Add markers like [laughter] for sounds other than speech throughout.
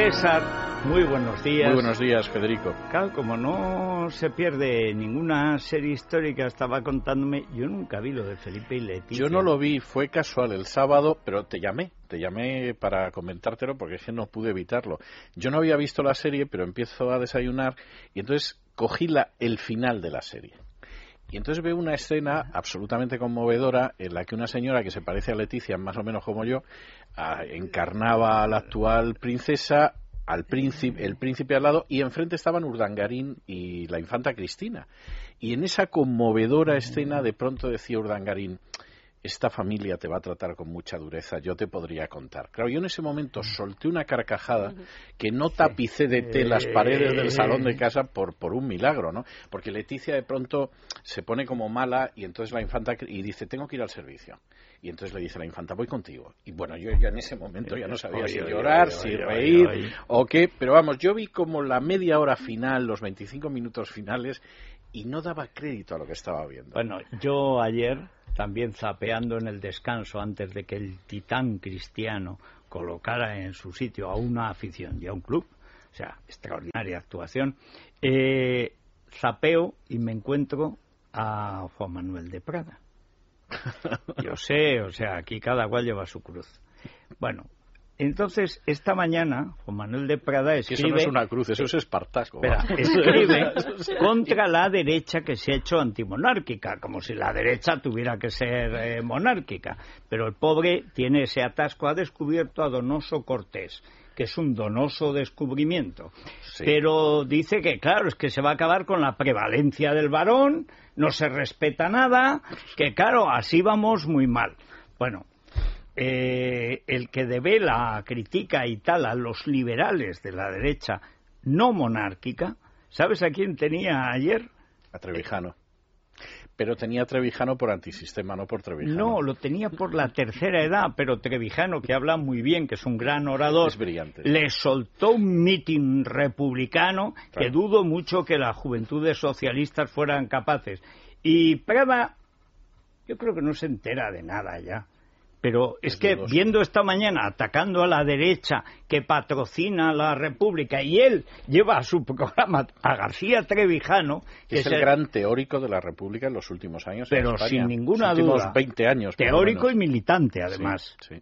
César, muy buenos días. Muy buenos días, Federico. Claro, como no se pierde ninguna serie histórica, estaba contándome, yo nunca vi lo de Felipe y Leticia. Yo no lo vi, fue casual el sábado, pero te llamé, te llamé para comentártelo porque es que no pude evitarlo. Yo no había visto la serie, pero empiezo a desayunar y entonces cogí la, el final de la serie. Y entonces veo una escena absolutamente conmovedora en la que una señora que se parece a Leticia, más o menos como yo, ah, encarnaba a la actual princesa, al príncipe, el príncipe al lado, y enfrente estaban Urdangarín y la infanta Cristina. Y en esa conmovedora escena de pronto decía Urdangarín, esta familia te va a tratar con mucha dureza, yo te podría contar. Claro, yo en ese momento solté una carcajada que no tapicé de té las paredes del salón de casa por, por un milagro, ¿no? Porque Leticia de pronto se pone como mala y entonces la infanta y dice, tengo que ir al servicio. Y entonces le dice la infanta, voy contigo. Y bueno, yo ya en ese momento ya no sabía si llorar, si reír o qué, pero vamos, yo vi como la media hora final, los 25 minutos finales, y no daba crédito a lo que estaba viendo. Bueno, yo ayer, también zapeando en el descanso antes de que el titán cristiano colocara en su sitio a una afición y a un club, o sea, extraordinaria actuación, eh, zapeo y me encuentro a Juan Manuel de Prada. [laughs] Yo sé, o sea, aquí cada cual lleva su cruz. Bueno, entonces, esta mañana, Juan Manuel de Prada escribe... Eso no es una cruz, eso es espartasco. Espera, [laughs] escribe contra la derecha que se ha hecho antimonárquica, como si la derecha tuviera que ser eh, monárquica. Pero el pobre tiene ese atasco, ha descubierto a Donoso Cortés, que es un donoso descubrimiento. Sí. Pero dice que, claro, es que se va a acabar con la prevalencia del varón, no se respeta nada, que, claro, así vamos muy mal. Bueno, eh, el que devela, critica y tal a los liberales de la derecha no monárquica, ¿sabes a quién tenía ayer? A Trevijano. Pero tenía Trevijano por antisistema, no por Trevijano. No, lo tenía por la tercera edad, pero Trevijano, que habla muy bien, que es un gran orador, Es brillante. le soltó un mitin republicano que dudo mucho que las juventudes socialistas fueran capaces. Y Prada, yo creo que no se entera de nada ya. Pero es que viendo esta mañana atacando a la derecha que patrocina la República y él lleva a su programa a García Trevijano, que es el gran teórico de la República en los últimos años. en Pero España. sin ninguna Los últimos duda. 20 años. teórico y militante además. sí.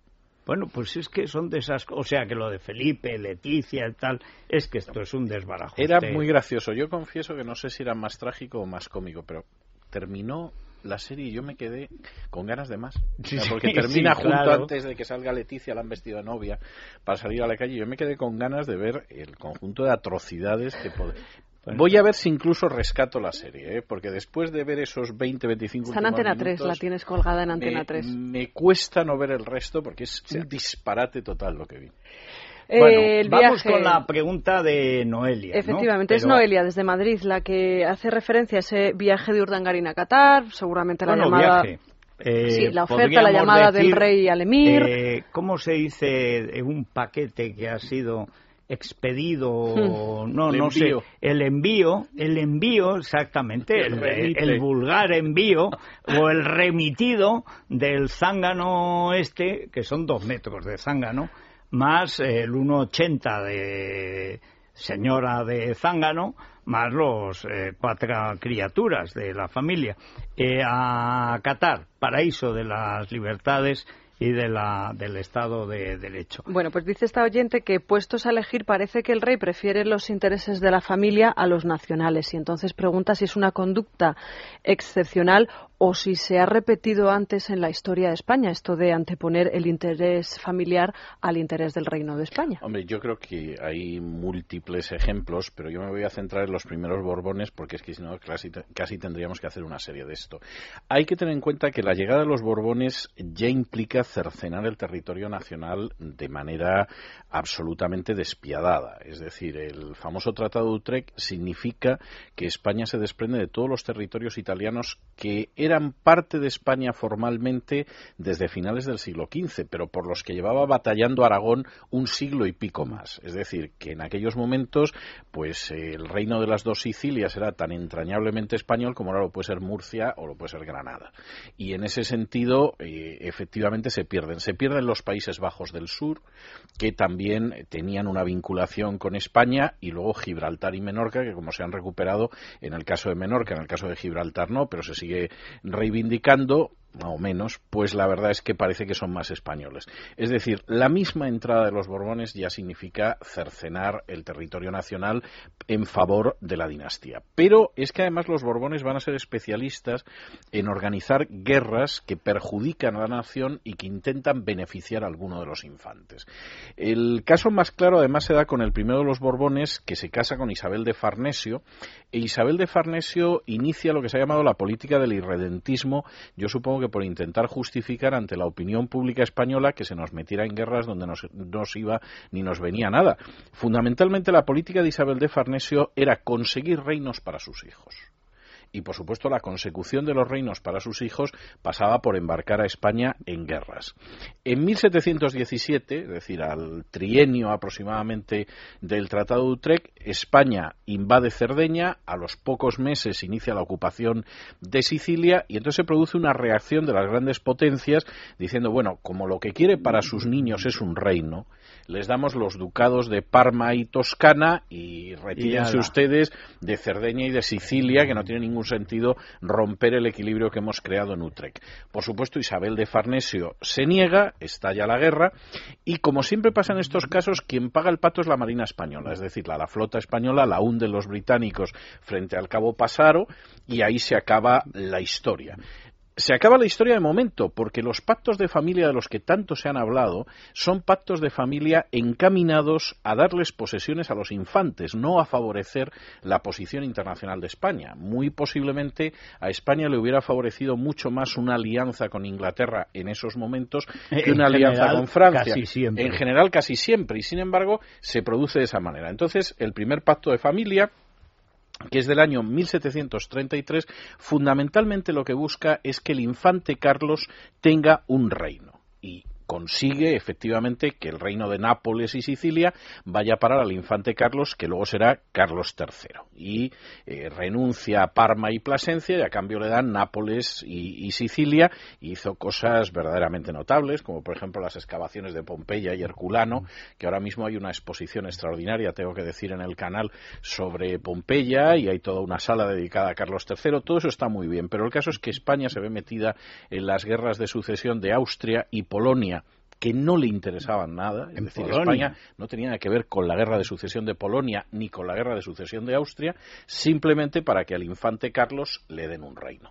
Bueno, pues es que son de esas. O sea, que lo de Felipe, Leticia y tal, es que esto es un desbarajuste. Era muy gracioso. Yo confieso que no sé si era más trágico o más cómico, pero terminó la serie y yo me quedé con ganas de más. O sea, Sí, porque [laughs] sí, termina sí, junto antes de que salga Leticia, la han vestido de novia, para salir a la calle. Yo me quedé con ganas de ver el conjunto de atrocidades que pod- Voy a ver si incluso rescato la serie, ¿eh? porque después de ver esos 20, 25 Está en últimos Antena 3, la tienes colgada en Antena me, 3. me cuesta no ver el resto porque es un disparate total lo que vi. Eh, Bueno, el vamos viaje- con la pregunta de Noelia. ¿no? Efectivamente, es Noelia desde Madrid la que hace referencia a ese viaje de Urdangarín a Qatar, seguramente la Bueno, llamada... viaje. Eh, Sí, la oferta, la llamada del rey al emir. eh, ¿Cómo se dice un paquete que ha sido expedido? Hmm. No, El no envío. sé. El envío, el envío, exactamente, El el, remite. el vulgar envío o el remitido del zángano este, que son dos metros de zángano, más el 1,80 de señora de zángano, más los eh, cuatro criaturas de la familia, eh, a Qatar, paraíso de las libertades y de la, del Estado de Derecho. Bueno, pues dice esta oyente que puestos a elegir parece que el rey prefiere los intereses de la familia a los nacionales y entonces pregunta si es una conducta excepcional o si se ha repetido antes en la historia de España esto de anteponer el interés familiar al interés del reino de España. Hombre, yo creo que hay múltiples ejemplos, pero yo me voy a centrar en los primeros Borbones porque es que si no casi, casi tendríamos que hacer una serie de esto. Hay que tener en cuenta que la llegada de los Borbones ya implica cercenar el territorio nacional de manera absolutamente despiadada. Es decir, el famoso Tratado de Utrecht significa que España se desprende de todos los territorios italianos que eran parte de España formalmente desde finales del siglo XV, pero por los que llevaba batallando Aragón un siglo y pico más. Es decir, que en aquellos momentos, pues el reino de las dos Sicilias era tan entrañablemente español como ahora lo puede ser Murcia o lo puede ser Granada. Y en ese sentido, eh, efectivamente se pierden. Se pierden los Países Bajos del Sur, que también tenían una vinculación con España, y luego Gibraltar y Menorca, que como se han recuperado en el caso de Menorca, en el caso de Gibraltar no, pero se sigue reivindicando o menos, pues la verdad es que parece que son más españoles. Es decir, la misma entrada de los Borbones ya significa cercenar el territorio nacional en favor de la dinastía. Pero es que además los Borbones van a ser especialistas en organizar guerras que perjudican a la nación y que intentan beneficiar a alguno de los infantes. El caso más claro además se da con el primero de los Borbones que se casa con Isabel de Farnesio e Isabel de Farnesio inicia lo que se ha llamado la política del irredentismo, yo supongo que por intentar justificar ante la opinión pública española que se nos metiera en guerras donde no nos iba ni nos venía nada. Fundamentalmente la política de Isabel de Farnesio era conseguir reinos para sus hijos y por supuesto la consecución de los reinos para sus hijos pasaba por embarcar a España en guerras. En 1717, es decir, al trienio aproximadamente del Tratado de Utrecht, España invade Cerdeña, a los pocos meses inicia la ocupación de Sicilia y entonces se produce una reacción de las grandes potencias diciendo, bueno, como lo que quiere para sus niños es un reino, les damos los ducados de Parma y Toscana y retírense ustedes de Cerdeña y de Sicilia, que no tiene ningún sentido romper el equilibrio que hemos creado en Utrecht. Por supuesto, Isabel de Farnesio se niega, estalla la guerra, y como siempre pasa en estos casos, quien paga el pato es la Marina Española, es decir, la, la flota española la hunden los británicos frente al Cabo Pasaro, y ahí se acaba la historia se acaba la historia de momento, porque los pactos de familia de los que tanto se han hablado son pactos de familia encaminados a darles posesiones a los infantes, no a favorecer la posición internacional de España. Muy posiblemente a España le hubiera favorecido mucho más una alianza con Inglaterra en esos momentos que una alianza con Francia. En general casi siempre, y sin embargo se produce de esa manera. Entonces, el primer pacto de familia que es del año 1733, fundamentalmente lo que busca es que el infante Carlos tenga un reino. Y consigue efectivamente que el reino de Nápoles y Sicilia vaya a parar al infante Carlos, que luego será Carlos III. Y eh, renuncia a Parma y Plasencia y a cambio le dan Nápoles y, Sicilia. hizo cosas verdaderamente notables, como por ejemplo las excavaciones de Pompeya y Herculano, que ahora mismo hay una exposición extraordinaria, tengo que decir, en el canal sobre Pompeya y hay toda una sala dedicada a Carlos III. Todo eso está muy bien, pero el caso es que España se ve metida en las guerras de sucesión de Austria y Polonia que no le interesaban nada, es decir, España no tenía nada que ver con la guerra de sucesión de Polonia ni con la guerra de sucesión de Austria, simplemente para que al infante Carlos le den un reino.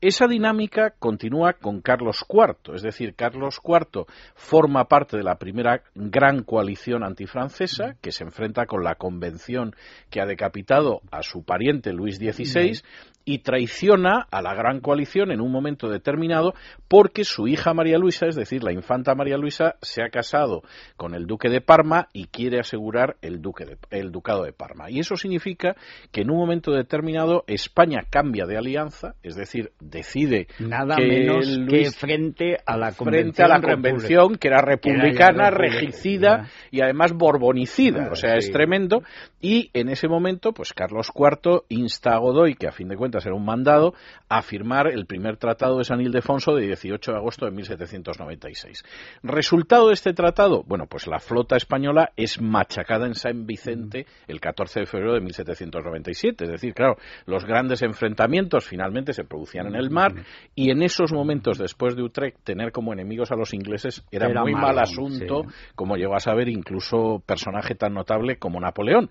Esa dinámica continúa con Carlos IV, es decir, Carlos IV forma parte de la primera gran coalición antifrancesa que se enfrenta con la convención que ha decapitado a su pariente Luis XVI y traiciona a la gran coalición en un momento determinado porque su hija María Luisa, es decir, la infanta María Luisa, se ha casado con el duque de Parma y quiere asegurar el, duque el ducado de Parma. Y eso significa que en un momento determinado España cambia de alianza, es decir, decide nada menos que frente a la convención, a la convención que era republicana, regicida y además borbonicida, o sea, es tremendo. Y en ese momento, pues Carlos IV insta a Godoy, que a fin de cuentas cuentas era un mandado, a firmar el primer tratado de San Ildefonso de 18 de agosto de 1796. Resultado de este tratado, bueno, pues la flota española es machacada en San Vicente el 14 de febrero de 1797. Es decir, claro, los grandes enfrentamientos finalmente se producían en el mar y en esos momentos después de Utrecht tener como enemigos a los ingleses era, muy mal asunto, como llegó a saber incluso personaje tan notable como Napoleón.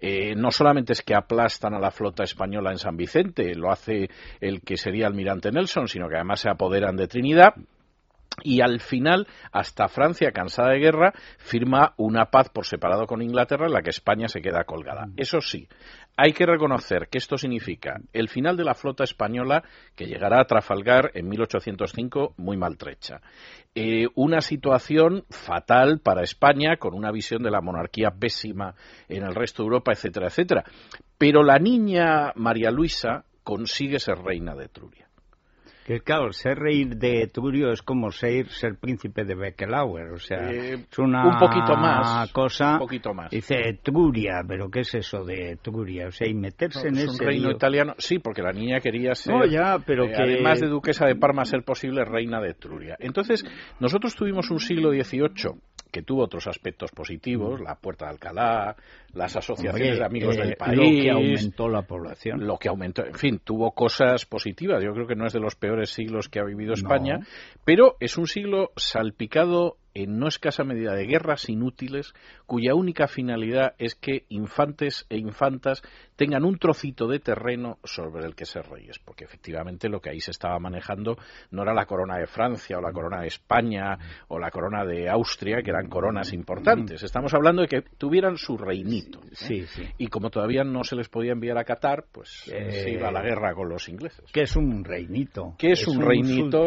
Eh, no solamente es que aplastan a la flota española en San Vicente, lo hace el que sería almirante Nelson, sino que además se apoderan de Trinidad y al final, hasta Francia, cansada de guerra, firma una paz por separado con Inglaterra en la que España se queda colgada. Mm. Eso sí, hay que reconocer que esto significa el final de la flota española que llegará a Trafalgar en 1805 muy maltrecha. Eh, una situación fatal para España con una visión de la monarquía pésima en el resto de Europa, etcétera, etcétera. Pero la niña María Luisa consigue ser reina de Etruria. Que claro, ser rey de Etrurio es como ser, ser príncipe de Beckelauer, o sea, eh, es una un poquito más, cosa. Un poquito más. Dice Etruria, pero ¿qué es eso de Etruria? O sea, y meterse en es ese un reino italiano, sí, porque la niña quería ser, no, ya, pero eh, que... además de duquesa de Parma, ser posible reina de Etruria. Entonces, nosotros tuvimos un siglo XVIII que tuvo otros aspectos positivos, la Puerta de Alcalá, las asociaciones de amigos del país. Eh, lo que aumentó la población. Lo que aumentó, en fin, tuvo cosas positivas. Yo creo que no es de los peores siglos que ha vivido España, pero es un siglo salpicado en no escasa medida de guerras inútiles cuya única finalidad es que infantes e infantas tengan un trocito de terreno sobre el que ser reyes, porque efectivamente lo que ahí se estaba manejando no era la corona de Francia o la corona de España o la corona de Austria, que eran coronas importantes. Estamos hablando de que tuvieran su reinito. Sí, sí. Y como todavía no se les podía enviar a Qatar, pues se iba a la guerra con los ingleses. Que es un reinito. Que es, un, reinito.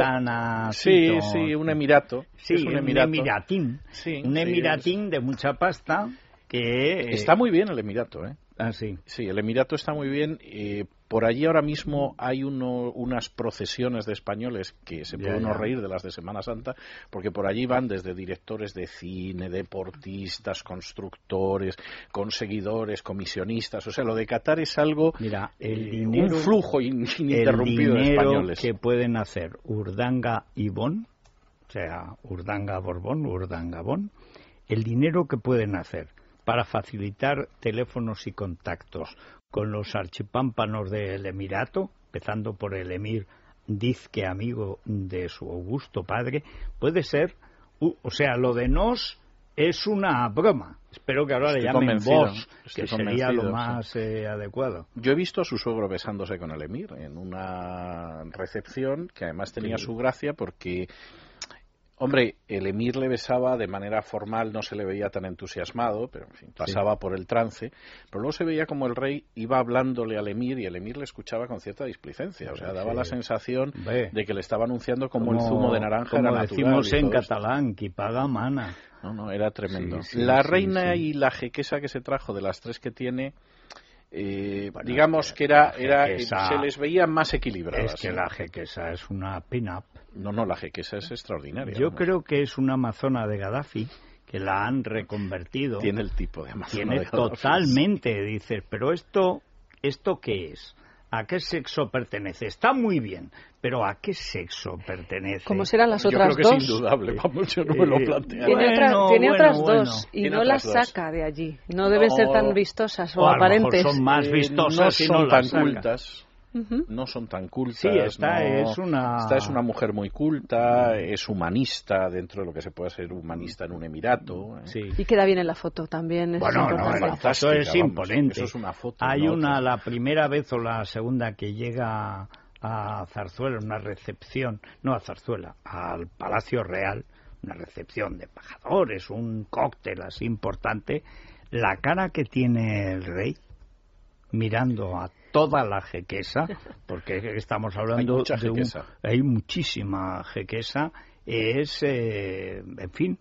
Sí, sí, un emirato. Sí, un emiratín. un emiratín de mucha pasta que... Está muy bien el emirato, ¿eh? Ah, sí. Sí, el Emirato está muy bien. Eh, por allí ahora mismo hay uno, unas procesiones de españoles que se pueden reír de las de Semana Santa, porque por allí van desde directores de cine, deportistas, constructores, conseguidores, comisionistas. O sea, lo de Qatar es algo, Mira, el eh, un flujo ininterrumpido el de españoles. que pueden hacer Urdanga y Bon, o sea, Urdanga Borbón, Urdanga Bon, el dinero que pueden hacer para facilitar teléfonos y contactos con los archipámpanos del Emirato, empezando por el emir Dizque, amigo de su augusto padre, puede ser, o sea, lo de nos es una broma. Espero que ahora le llamen vos, que sería lo más eh, adecuado. Yo he visto a su suegro besándose con el emir en una recepción que además tenía su gracia porque Hombre, el emir le besaba de manera formal, no se le veía tan entusiasmado, pero en fin, pasaba por el trance, pero luego se veía como el rey iba hablándole al emir y el emir le escuchaba con cierta displicencia, o sea, daba la sensación de que le estaba anunciando como, el zumo de naranja como era decimos en catalán, que paga mana. No, no, era tremendo. la reina y la jequesa que se trajo de las tres que tiene, eh, digamos que era, era se les veía más equilibradas. Es que la jequesa es una pin-up. No, no, la jequesa es extraordinaria. Yo creo que es una amazona de Gaddafi que la han reconvertido. Tiene el tipo de amazona. Tiene totalmente, dices, pero esto, ¿esto qué es? ¿A qué sexo pertenece? Está muy bien, pero ¿a qué sexo pertenece? ¿Cómo serán las otras yo creo que Es indudable, vamos, yo no me lo eh, planteo. Tiene, otras dos y no las saca de allí. No deben ser tan vistosas o, aparentes. son más eh, vistosas y no tan cultas no son tan cultas. Sí, esta es una... Esta es una mujer muy culta, es humanista dentro de lo que se puede ser humanista en un emirato. ¿eh? Y queda bien en la foto también. bueno, no, la foto es imponente. es una foto, Hay una, la primera vez o la segunda que llega a Zarzuela, una recepción, no a Zarzuela, al Palacio Real, una recepción de embajadores, un cóctel así importante, la cara que tiene el rey mirando a toda la jequesa, porque estamos hablando [laughs] de un, hay muchísima jequesa, es, eh, en fin,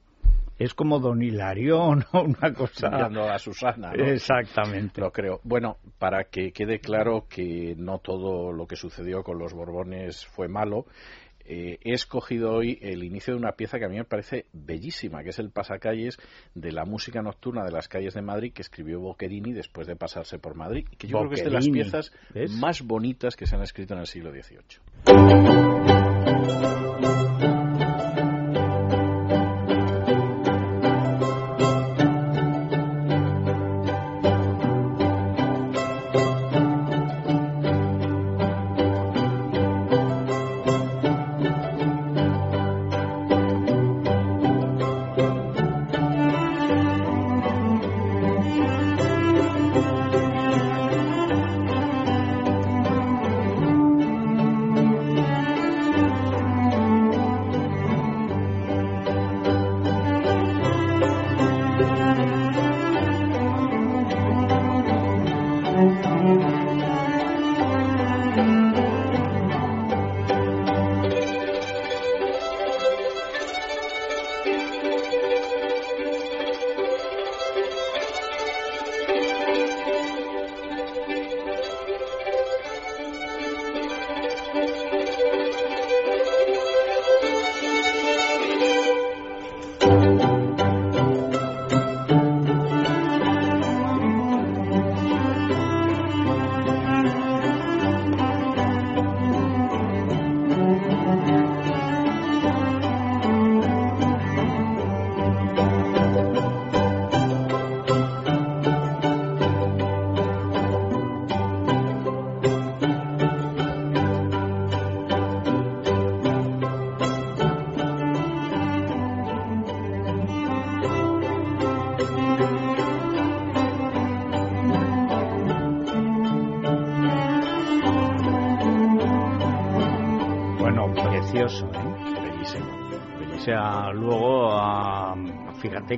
es como Don Hilario, [laughs] ¿no? Una cosa... a Susana, ¿no? Exactamente. Lo creo. Bueno, para que quede claro que no todo lo que sucedió con los Borbones fue malo, eh, he escogido hoy el inicio de una pieza que a mí me parece bellísima, que es el pasacalles de la música nocturna de las calles de Madrid que escribió Boccherini después de pasarse por Madrid, que yo creo que es de las piezas más bonitas que se han escrito en el siglo XVIII.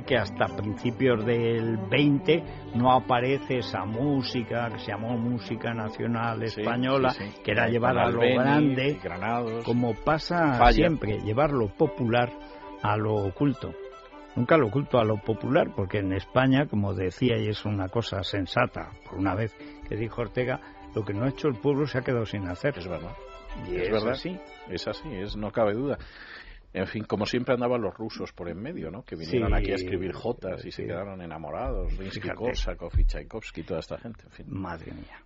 Que hasta principios del 20 no aparece esa música que se llamó música nacional española, que era llevar a lo grande, como pasa siempre, llevar lo popular a lo oculto. Nunca lo oculto a lo popular, porque en España, como decía, y es una cosa sensata, por una vez que dijo Ortega, lo que no ha hecho el pueblo se ha quedado sin hacer. Es verdad. Y es, verdad. así. Es así, es, no cabe duda. En fin, como siempre andaban los rusos por en medio, ¿no? Que vinieron aquí a escribir jotas y se quedaron enamorados. Rinsky-Korsakov y Tchaikovsky, toda esta gente, en fin. Madre mía.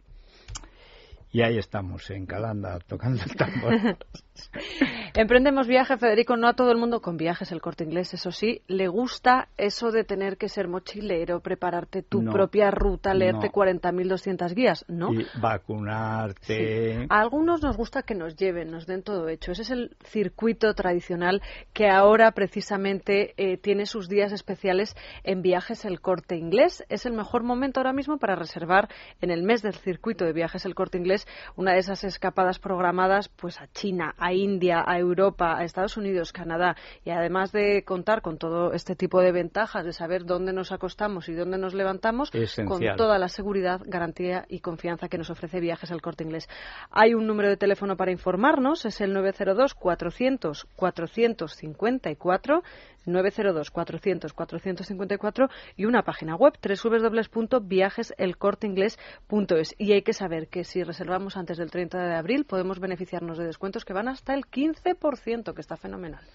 Y ahí estamos, en Calanda, tocando el tambor. [laughs] Emprendemos viaje, Federico, no a todo el mundo con viajes, el corte inglés, eso sí, le gusta eso de tener que ser mochilero, prepararte tu propia ruta, leerte 40.200 guías, ¿no? Y vacunarte. A algunos nos gusta que nos lleven, nos den todo hecho. Ese es el circuito tradicional que ahora precisamente eh, tiene sus días especiales en viajes el corte inglés. Es el mejor momento ahora mismo para reservar en el mes del circuito de viajes el corte inglés una de esas escapadas programadas pues a China, a India, a Europa, a Estados Unidos, Canadá. Y además de contar con todo este tipo de ventajas de saber dónde nos acostamos y dónde nos levantamos con toda la seguridad, garantía y confianza que nos ofrece Viajes al Corte Inglés. Hay un número de teléfono para informarnos, es el 902 400 454 902 400 454 y una página web www.viajeselcorteingles.es y hay que saber que si reservamos antes del 30 de abril podemos beneficiarnos de descuentos que van hasta el 15%, que está fenomenal.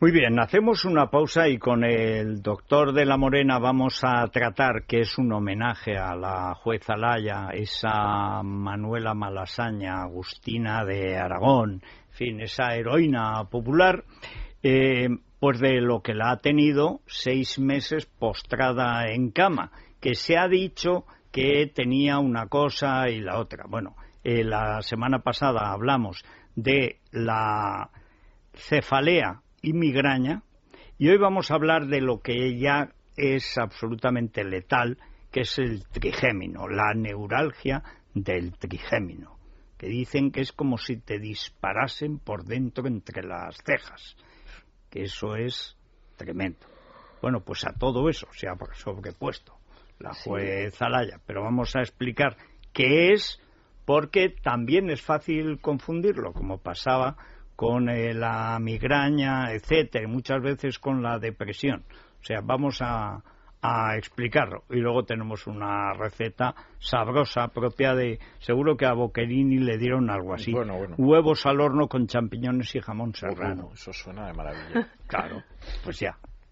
Muy bien, hacemos una pausa y con el doctor de la Morena vamos a tratar, que es un homenaje a la jueza Laya, esa Manuela Malasaña, Agustina de Aragón, en fin, esa heroína popular. Eh, pues de lo que la ha tenido seis meses postrada en cama, que se ha dicho que tenía una cosa y la otra. Bueno, eh, la semana pasada hablamos de la cefalea y migraña y hoy vamos a hablar de lo que ya es absolutamente letal, que es el trigémino, la neuralgia del trigémino, que dicen que es como si te disparasen por dentro entre las cejas que eso es tremendo. Bueno, pues a todo eso se ha sobrepuesto la juez Alaya, pero vamos a explicar qué es, porque también es fácil confundirlo, como pasaba con eh, la migraña, etcétera, y muchas veces con la depresión. O sea, vamos a, a explicarlo. Y luego tenemos una receta sabrosa propia de, seguro que a Boccherini le dieron algo así. Huevos al horno con champiñones y jamón serrano. eso suena de maravilla. [laughs] claro, pues ya,